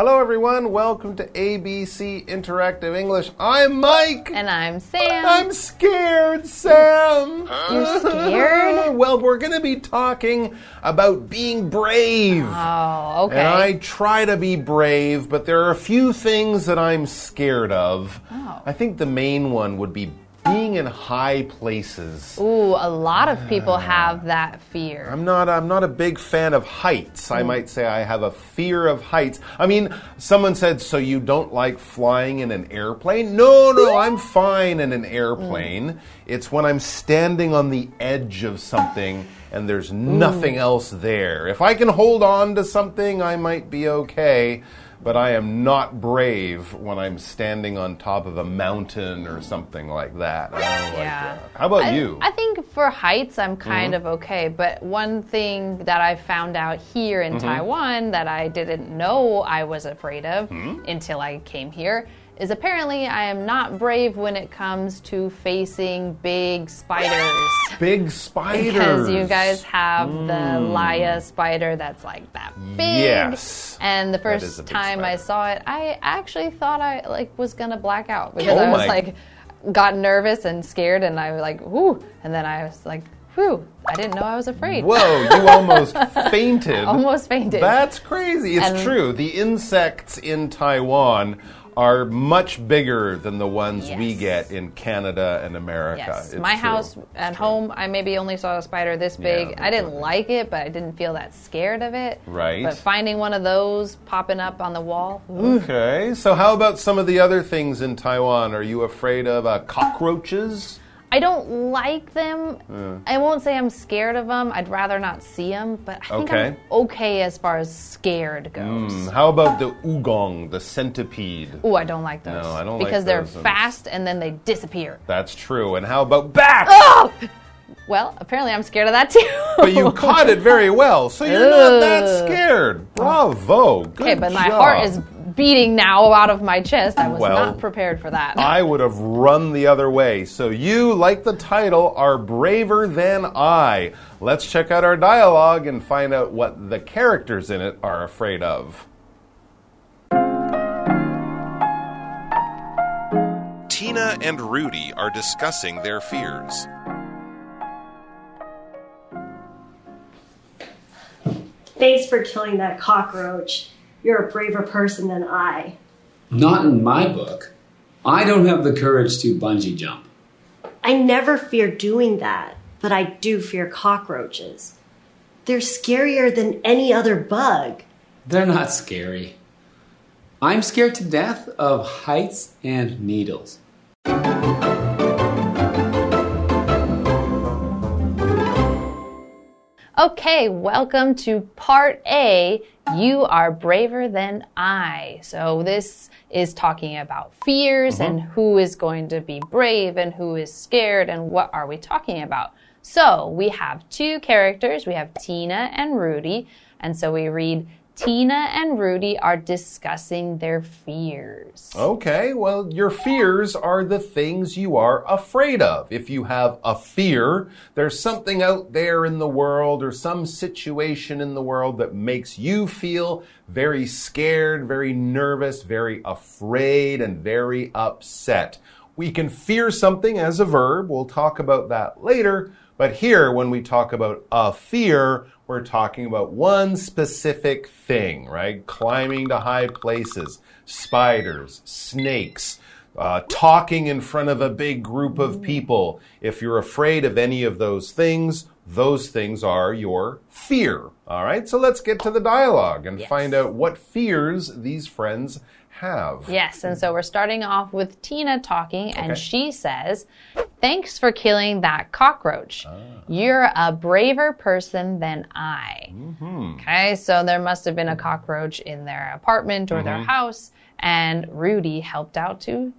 Hello, everyone. Welcome to ABC Interactive English. I'm Mike. And I'm Sam. I'm scared, Sam. You're scared? well, we're going to be talking about being brave. Oh, okay. And I try to be brave, but there are a few things that I'm scared of. Oh. I think the main one would be being in high places. Ooh, a lot of people have that fear. I'm not I'm not a big fan of heights. I mm. might say I have a fear of heights. I mean, someone said so you don't like flying in an airplane? No, no, I'm fine in an mm. airplane. It's when I'm standing on the edge of something and there's nothing else there. If I can hold on to something, I might be okay. But I am not brave when I'm standing on top of a mountain or something like that. I don't like Yeah. that. How about I, you? I think for heights, I'm Mm-hmm. kind of okay. But one thing that I found out here Mm-hmm. in Taiwan that I didn't know I was afraid of Hmm? until I came here is apparently I am not brave when it comes to facing big spiders. Big spiders. Because you guys have the hmm. Laya spider that's like that big. Yes. And the first time I saw it, I actually thought I like was gonna black out oh because Oh I was my- like got nervous and scared and I was like, whoo and then I was like, whew, I didn't know I was afraid. Whoa, you almost fainted. Almost fainted. That's crazy. It's And- true. The insects in Taiwan are much bigger than the ones we get in Canada and America. Yes, It's my true. house at home, I maybe only saw a spider this big. that's I didn't like it, but I didn't feel that scared of it. Right. But finding one of those popping up on the wall, ooh, Okay, so how about some of the other things in Taiwan? Are you afraid of uh, cockroaches? I don't like them. I won't say I'm scared of them. I'd rather not see them, but I think I'm Okay. okay as far as scared goes. Hmm, How about the ugong, the centipede? Ooh, I don't like those. No, I don't like because they're those fast and then they disappear. That's true. And how about bats? Oh! Well, apparently I'm scared of that too. But you caught it very well, so you're not that scared. Bravo. Good okay, but my heart is beating now out of my chest. I was Well, not prepared for that. I would have run the other way. So you, like the title, are braver than I. Let's check out our dialogue and find out what the characters in it are afraid of. Tina and Rudy are discussing their fears. Thanks for killing that cockroach. You're a braver person than I. Not in my book. I don't have the courage to bungee jump. I never fear doing that, but I do fear cockroaches. They're scarier than any other bug. They're not scary. I'm scared to death of heights and needles. Okay, welcome to part A. You are braver than I. So, this is talking about fears mm-hmm. and who is going to be brave and who is scared and what are we talking about. So, we have two characters. We have Tina and Rudy. And so we read Tina and Rudy are discussing their fears. Okay, well, your fears are the things you are afraid of. If you have a fear, there's something out there in the world or some situation in the world that makes you feel very scared, very nervous, very afraid, and very upset. We can fear something as a verb. We'll talk about that later. But here, when we talk about a fear, we're talking about one specific thing, right? Climbing to high places, spiders, snakes, uh, talking in front of a big group of people. If you're afraid of any of those things, those things are your fear. All right, so let's get to the dialogue and find out what fears these friends have. Yes, and so we're starting off with Tina talking, and Okay. she says, Thanks for killing that cockroach. Ah. You're a braver person than I. Mm-hmm. Okay, so there must have been a cockroach in their apartment or Mm-hmm. their house, and Rudy helped out to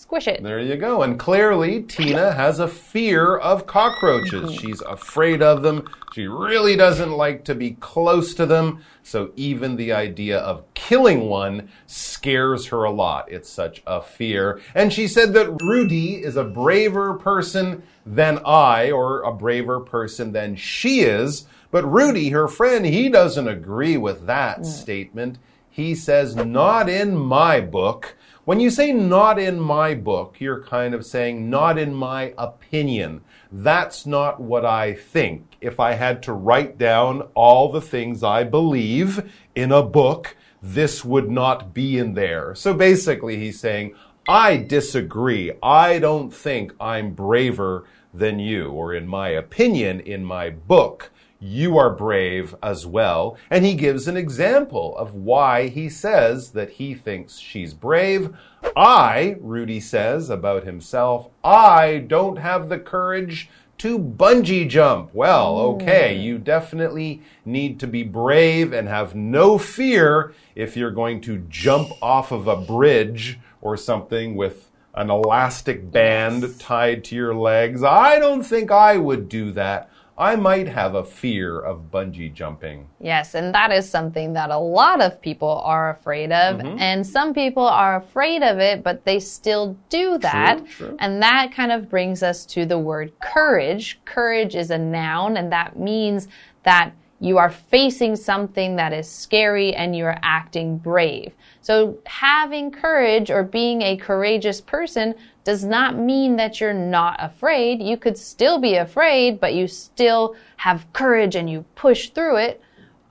squish it. There you go. And clearly, Tina has a fear of cockroaches. Mm-hmm. She's afraid of them. She really doesn't like to be close to them. So even the idea of killing one scares her a lot. It's such a fear. And she said that Rudy is a braver person than I, or a braver person than she is. But Rudy, her friend, he doesn't agree with that mm. statement. he says, Not in my book. When you say not in my book, you're kind of saying not in my opinion. That's not what I think. If I had to write down all the things I believe in a book, this would not be in there. So basically, he's saying, I disagree. I don't think I'm braver than you, or in my opinion, in my book, you are brave as well. And he gives an example of why he says that he thinks she's brave. I, Rudy says about himself, I don't have the courage to bungee jump. Well, hmm. okay, you definitely need to be brave and have no fear if you're going to jump off of a bridge or something with an elastic band yes. tied to your legs. I don't think I would do that. I might have a fear of bungee jumping. Yes, and that is something that a lot of people are afraid of. Mm -hmm. And some people are afraid of it, but they still do that. True, true. And that kind of brings us to the word courage. Courage is a noun, and that means that you are facing something that is scary and you are acting brave. So having courage or being a courageous person does not mean that you're not afraid. You could still be afraid, but you still have courage and you push through it.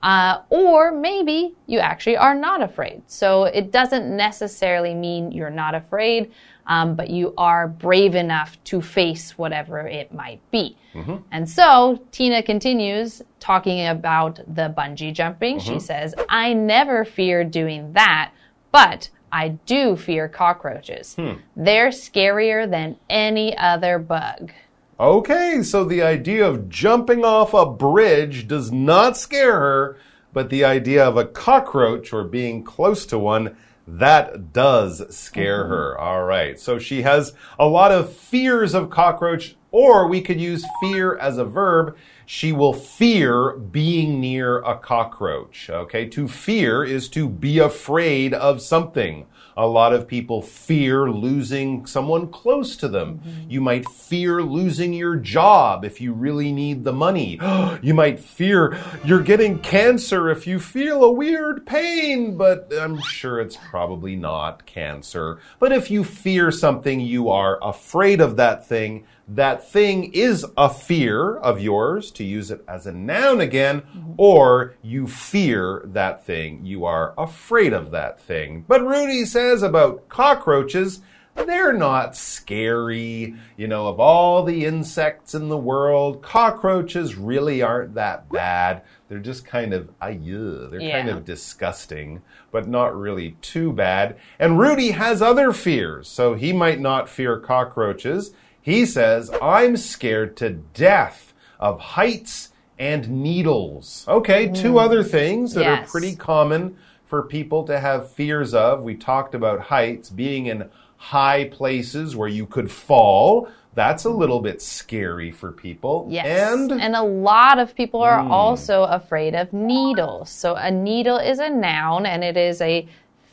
Uh, or maybe you actually are not afraid. So it doesn't necessarily mean you're not afraid um, but you are brave enough to face whatever it might be. Mm -hmm. And so Tina continues talking about the bungee jumping. Mm -hmm. She mm-hmm. says, I never fear doing that, but I do fear cockroaches. Hmm. They're scarier than any other bug. Okay, so the idea of jumping off a bridge does not scare her, but the idea of a cockroach or being close to one that does scare mm-hmm. her. All right. So she has a lot of fears of cockroach, or we could use fear as a verb. She will fear being near a cockroach. Okay. To fear is to be afraid of something. A lot of people fear losing someone close to them. Mm -hmm. You might fear losing your job if you really need the money. you might fear you're getting cancer if you feel a weird pain, but I'm sure it's probably not cancer. But if you fear something, you are afraid of that thing that thing is a fear of yours, to use it as a noun again, or you fear that thing. You are afraid of that thing. But Rudy says about cockroaches, they're not scary. You know, of all the insects in the world, cockroaches really aren't that bad. They're just kind of, aye, they're yeah. kind of disgusting, but not really too bad. And Rudy has other fears, so he might not fear cockroaches. He says, I'm scared to death of heights and needles. Okay, mm. two other things that yes. are pretty common for people to have fears of. We talked about heights, being in high places where you could fall. That's a little bit scary for people. Yes. And, and a lot of people are mm. also afraid of needles. So a needle is a noun and it is a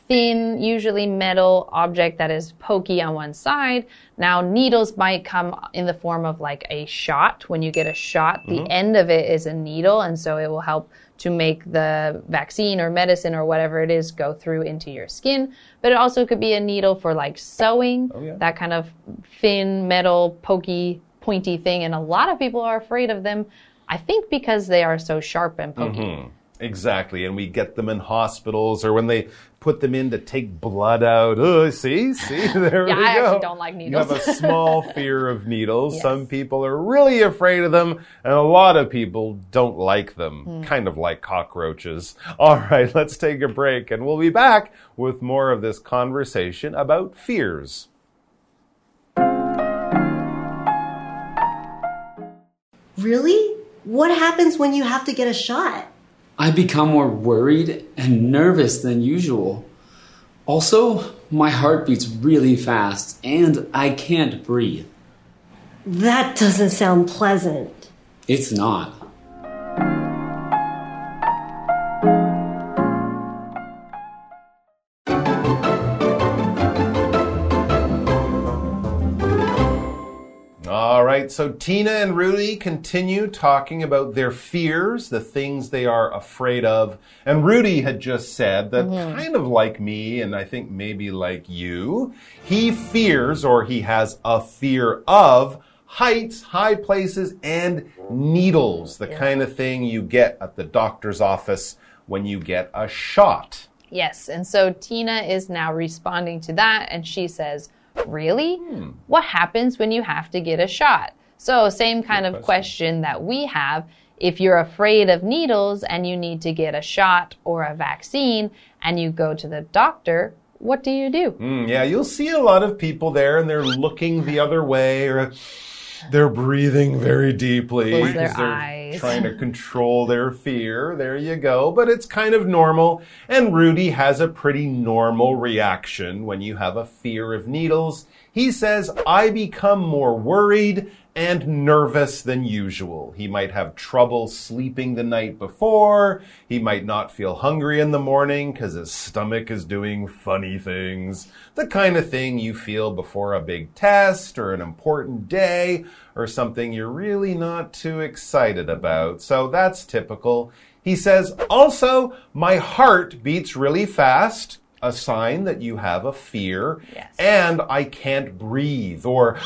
thin, usually metal object that is pokey on one side. Now, needles might come in the form of like a shot. When you get a shot, the mm -hmm. end of it is a needle, and so it will help to make the vaccine or medicine or whatever it is go through into your skin. But it also could be a needle for like sewing, oh, yeah. that kind of thin, metal, pokey, pointy thing. And a lot of people are afraid of them, I think because they are so sharp and pokey. Mm -hmm. Exactly. And we get them in hospitals or when they put them in to take blood out. Oh, see, see, there yeah, we I go. actually don't like needles. You have a small fear of needles. Yes. Some people are really afraid of them, and a lot of people don't like them, mm. kind of like cockroaches. All right, let's take a break, and we'll be back with more of this conversation about fears. Really? What happens when you have to get a shot? I become more worried and nervous than usual. Also, my heart beats really fast and I can't breathe. That doesn't sound pleasant. It's not. So Tina and Rudy continue talking about their fears, the things they are afraid of. And Rudy had just said that, mm-hmm. kind of like me, and I think maybe like you, he fears or he has a fear of heights, high places, and needles, the kind of thing you get at the doctor's office when you get a shot. Yes, and so Tina is now responding to that, and she says, Really? Hmm. What happens when you have to get a shot? So, same kind of question. question that we have. If you're afraid of needles and you need to get a shot or a vaccine and you go to the doctor, what do you do? Mm, yeah, you'll see a lot of people there and they're looking the other way or they're breathing very deeply Close their because they're eyes. trying to control their fear. There you go. But it's kind of normal. And Rudy has a pretty normal reaction when you have a fear of needles. He says, I become more worried and nervous than usual. He might have trouble sleeping the night before. He might not feel hungry in the morning because his stomach is doing funny things. The kind of thing you feel before a big test or an important day or something you're really not too excited about. So that's typical. He says, also, my heart beats really fast. A sign that you have a fear. Yes. And I can't breathe, or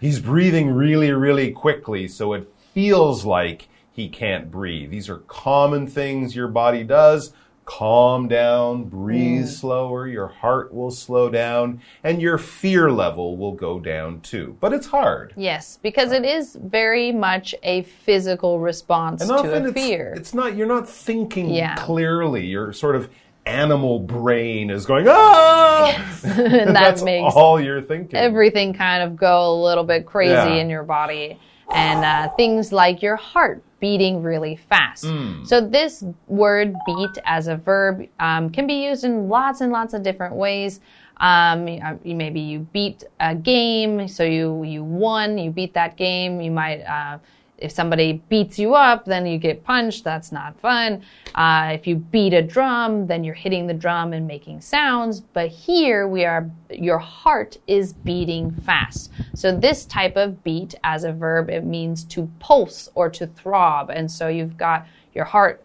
he's breathing really, really quickly, so it feels like he can't breathe. These are common things your body does. Calm down, breathe mm. slower, your heart will slow down, and your fear level will go down too. But it's hard. Yes, because it is very much a physical response And to a it's, fear. it's not, you're not thinking Yeah. clearly. Your sort of animal brain is going, ah! and that That's makes all you're thinking. everything kind of go a little bit crazy Yeah. in your body. And uh, things like your heart beating really fast. Hmm. So, this word beat as a verb um, can be used in lots and lots of different ways. Um, you- uh, you- maybe you beat a game, so you, you won, you beat that game. You might, uh, if somebody beats you up, then you get punched. That's not fun. Uh, if you beat a drum, then you're hitting the drum and making sounds. But here we are, your heart is beating fast. So this type of beat as a verb, it means to pulse or to throb. And so you've got your heart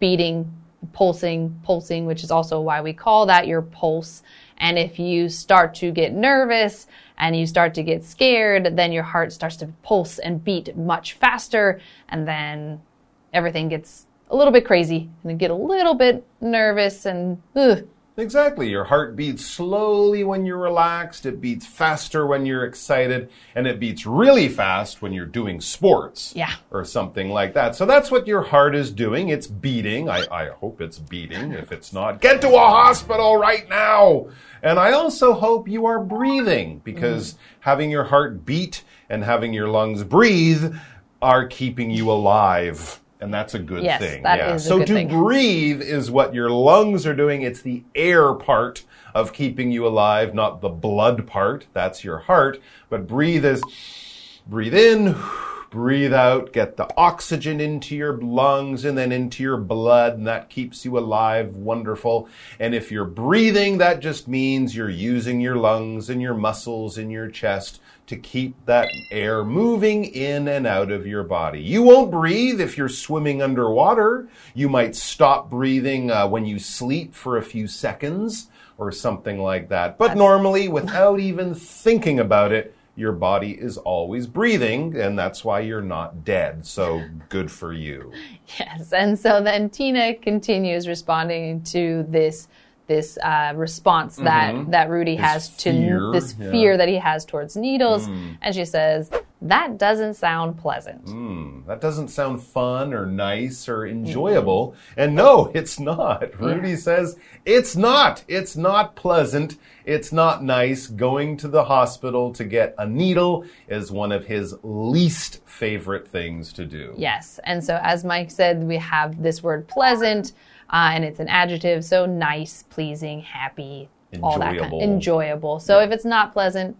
beating, pulsing, pulsing, which is also why we call that your pulse. And if you start to get nervous and you start to get scared, then your heart starts to pulse and beat much faster. And then everything gets a little bit crazy and you get a little bit nervous and ugh, Exactly. Your heart beats slowly when you're relaxed, it beats faster when you're excited, and it beats really fast when you're doing sports. Yeah. Or something like that. So that's what your heart is doing. It's beating. I, I hope it's beating. If it's not, get to a hospital right now. And I also hope you are breathing because mm. having your heart beat and having your lungs breathe are keeping you alive. And that's a good Yes, thing. that yeah. is a so to thing. breathe is what your lungs are doing. It's the air part of keeping you alive, not the blood part. That's your heart. But breathe is breathe in, breathe out, get the oxygen into your lungs and then into your blood, and that keeps you alive. Wonderful. And if you're breathing, that just means you're using your lungs and your muscles in your chest to keep that air moving in and out of your body. You won't breathe if you're swimming underwater. You might stop breathing uh, when you sleep for a few seconds or something like that. But normally, without even thinking about it, your body is always breathing, and that's why you're not dead. So good for you. Yes, and so then Tina continues responding to this this uh, response that that Rudy has to fear, this yeah. Mm. fear that he has towards needles, and she says that doesn't sound pleasant. Mm. That doesn't sound fun or nice or enjoyable. And no, it's not. Rudy says it's not. It's not pleasant. It's not nice. Going to the hospital to get a needle is one of his least favorite things to do. Yes, and so as Mike said, we have this word pleasant, uh, and it's an adjective, so nice, pleasing, happy, all that kind Enjoyable. enjoyable. So if it's not pleasant,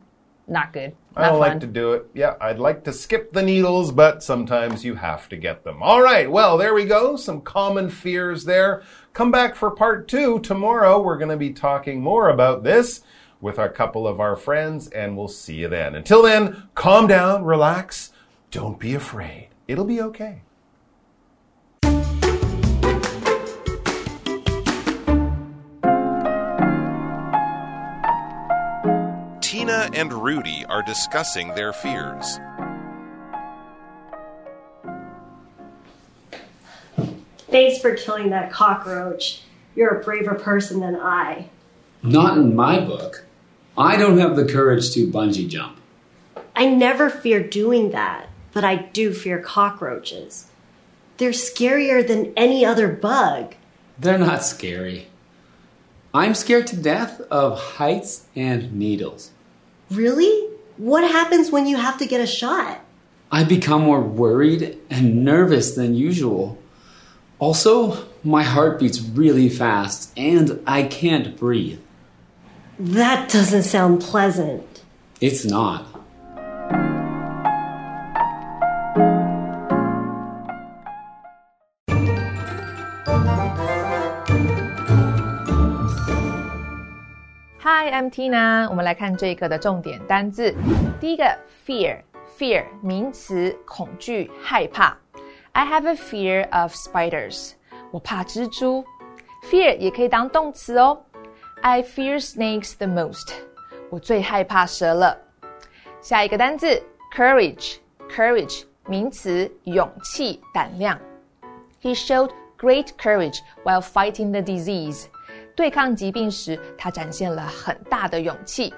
not good. Not I don't fun. like to do it. Yeah, I'd like to skip the needles, but sometimes you have to get them. All right, well, there we go. Some common fears there. Come back for part two tomorrow. We're going to be talking more about this. with a couple of our friends, and we'll see you then. Until then, calm down, relax, don't be afraid. It'll be okay. Tina and Rudy are discussing their fears. Thanks for killing that cockroach. You're a braver person than I. Not in my book. I don't have the courage to bungee jump. I never fear doing that, but I do fear cockroaches. They're scarier than any other bug. They're not scary. I'm scared to death of heights and needles. Really? What happens when you have to get a shot? I become more worried and nervous than usual. Also, my heart beats really fast and I can't breathe. That doesn't sound pleasant. It's not. Hi, I'm Tina。我们来看这一课的重点单字。第一个，fear，fear 名词，恐惧、害怕。I have a fear of spiders。我怕蜘蛛。Fear 也可以当动词哦。I fear snakes the most。我最害怕蛇了。下一个单字，courage，courage 名词，勇气、胆量。He showed great courage while fighting the disease。 对抗疾病时，他展现了很大的勇气。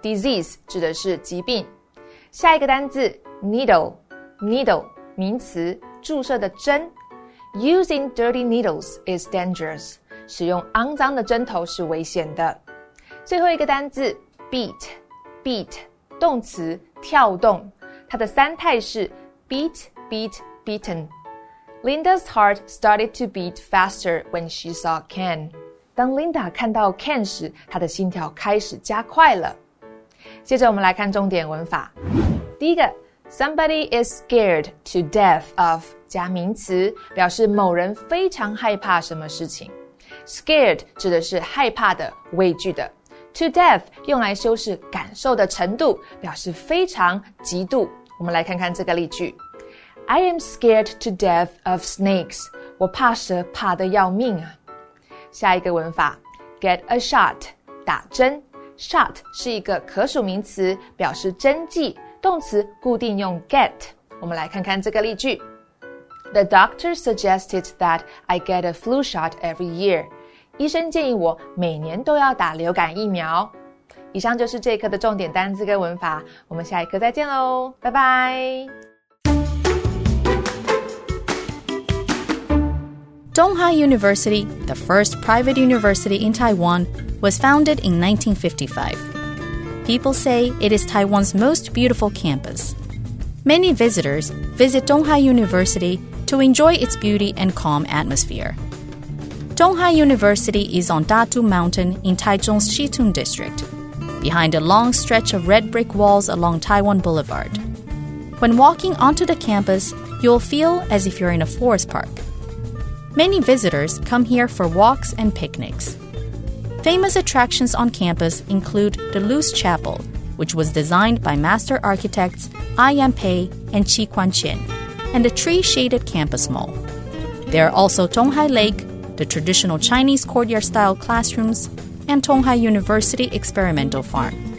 Disease 指的是疾病。下一个单字，needle，needle 名词，注射的针。Using dirty needles is dangerous。使用肮脏的针头是危险的。最后一个单字，beat，beat 动词，跳动。它的三态是 beat, beat, beaten。Linda's heart started to beat faster when she saw Ken。当 Linda 看到 Ken 时，她的心跳开始加快了。接着我们来看重点文法。第一个，Somebody is scared to death of 加名词，表示某人非常害怕什么事情。Scared 指的是害怕的、畏惧的。To death 用来修饰感受的程度，表示非常、极度。我们来看看这个例句：I am scared to death of snakes。我怕蛇，怕得要命啊。下一个文法，get a shot，打针。shot 是一个可数名词，表示针剂，动词固定用 get。我们来看看这个例句：The doctor suggested that I get a flu shot every year。医生建议我每年都要打流感疫苗。以上就是这一课的重点单词跟文法，我们下一课再见喽，拜拜。Tunghai University, the first private university in Taiwan, was founded in 1955. People say it is Taiwan's most beautiful campus. Many visitors visit Tunghai University to enjoy its beauty and calm atmosphere. Tunghai University is on Dadu Mountain in Taichung's Xitun district, behind a long stretch of red brick walls along Taiwan Boulevard. When walking onto the campus, you'll feel as if you're in a forest park. Many visitors come here for walks and picnics. Famous attractions on campus include the Luce Chapel, which was designed by master architects I. M. Pei and Chi Kwan Chen, and the tree shaded campus mall. There are also Tunghai Lake, the traditional Chinese courtyard style classrooms, and Tunghai University Experimental Farm.